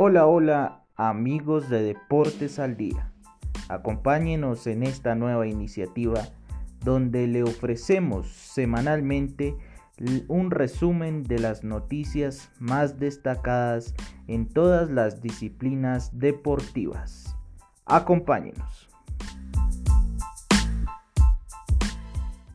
Hola, hola amigos de Deportes al Día. Acompáñenos en esta nueva iniciativa donde le ofrecemos semanalmente un resumen de las noticias más destacadas en todas las disciplinas deportivas. Acompáñenos.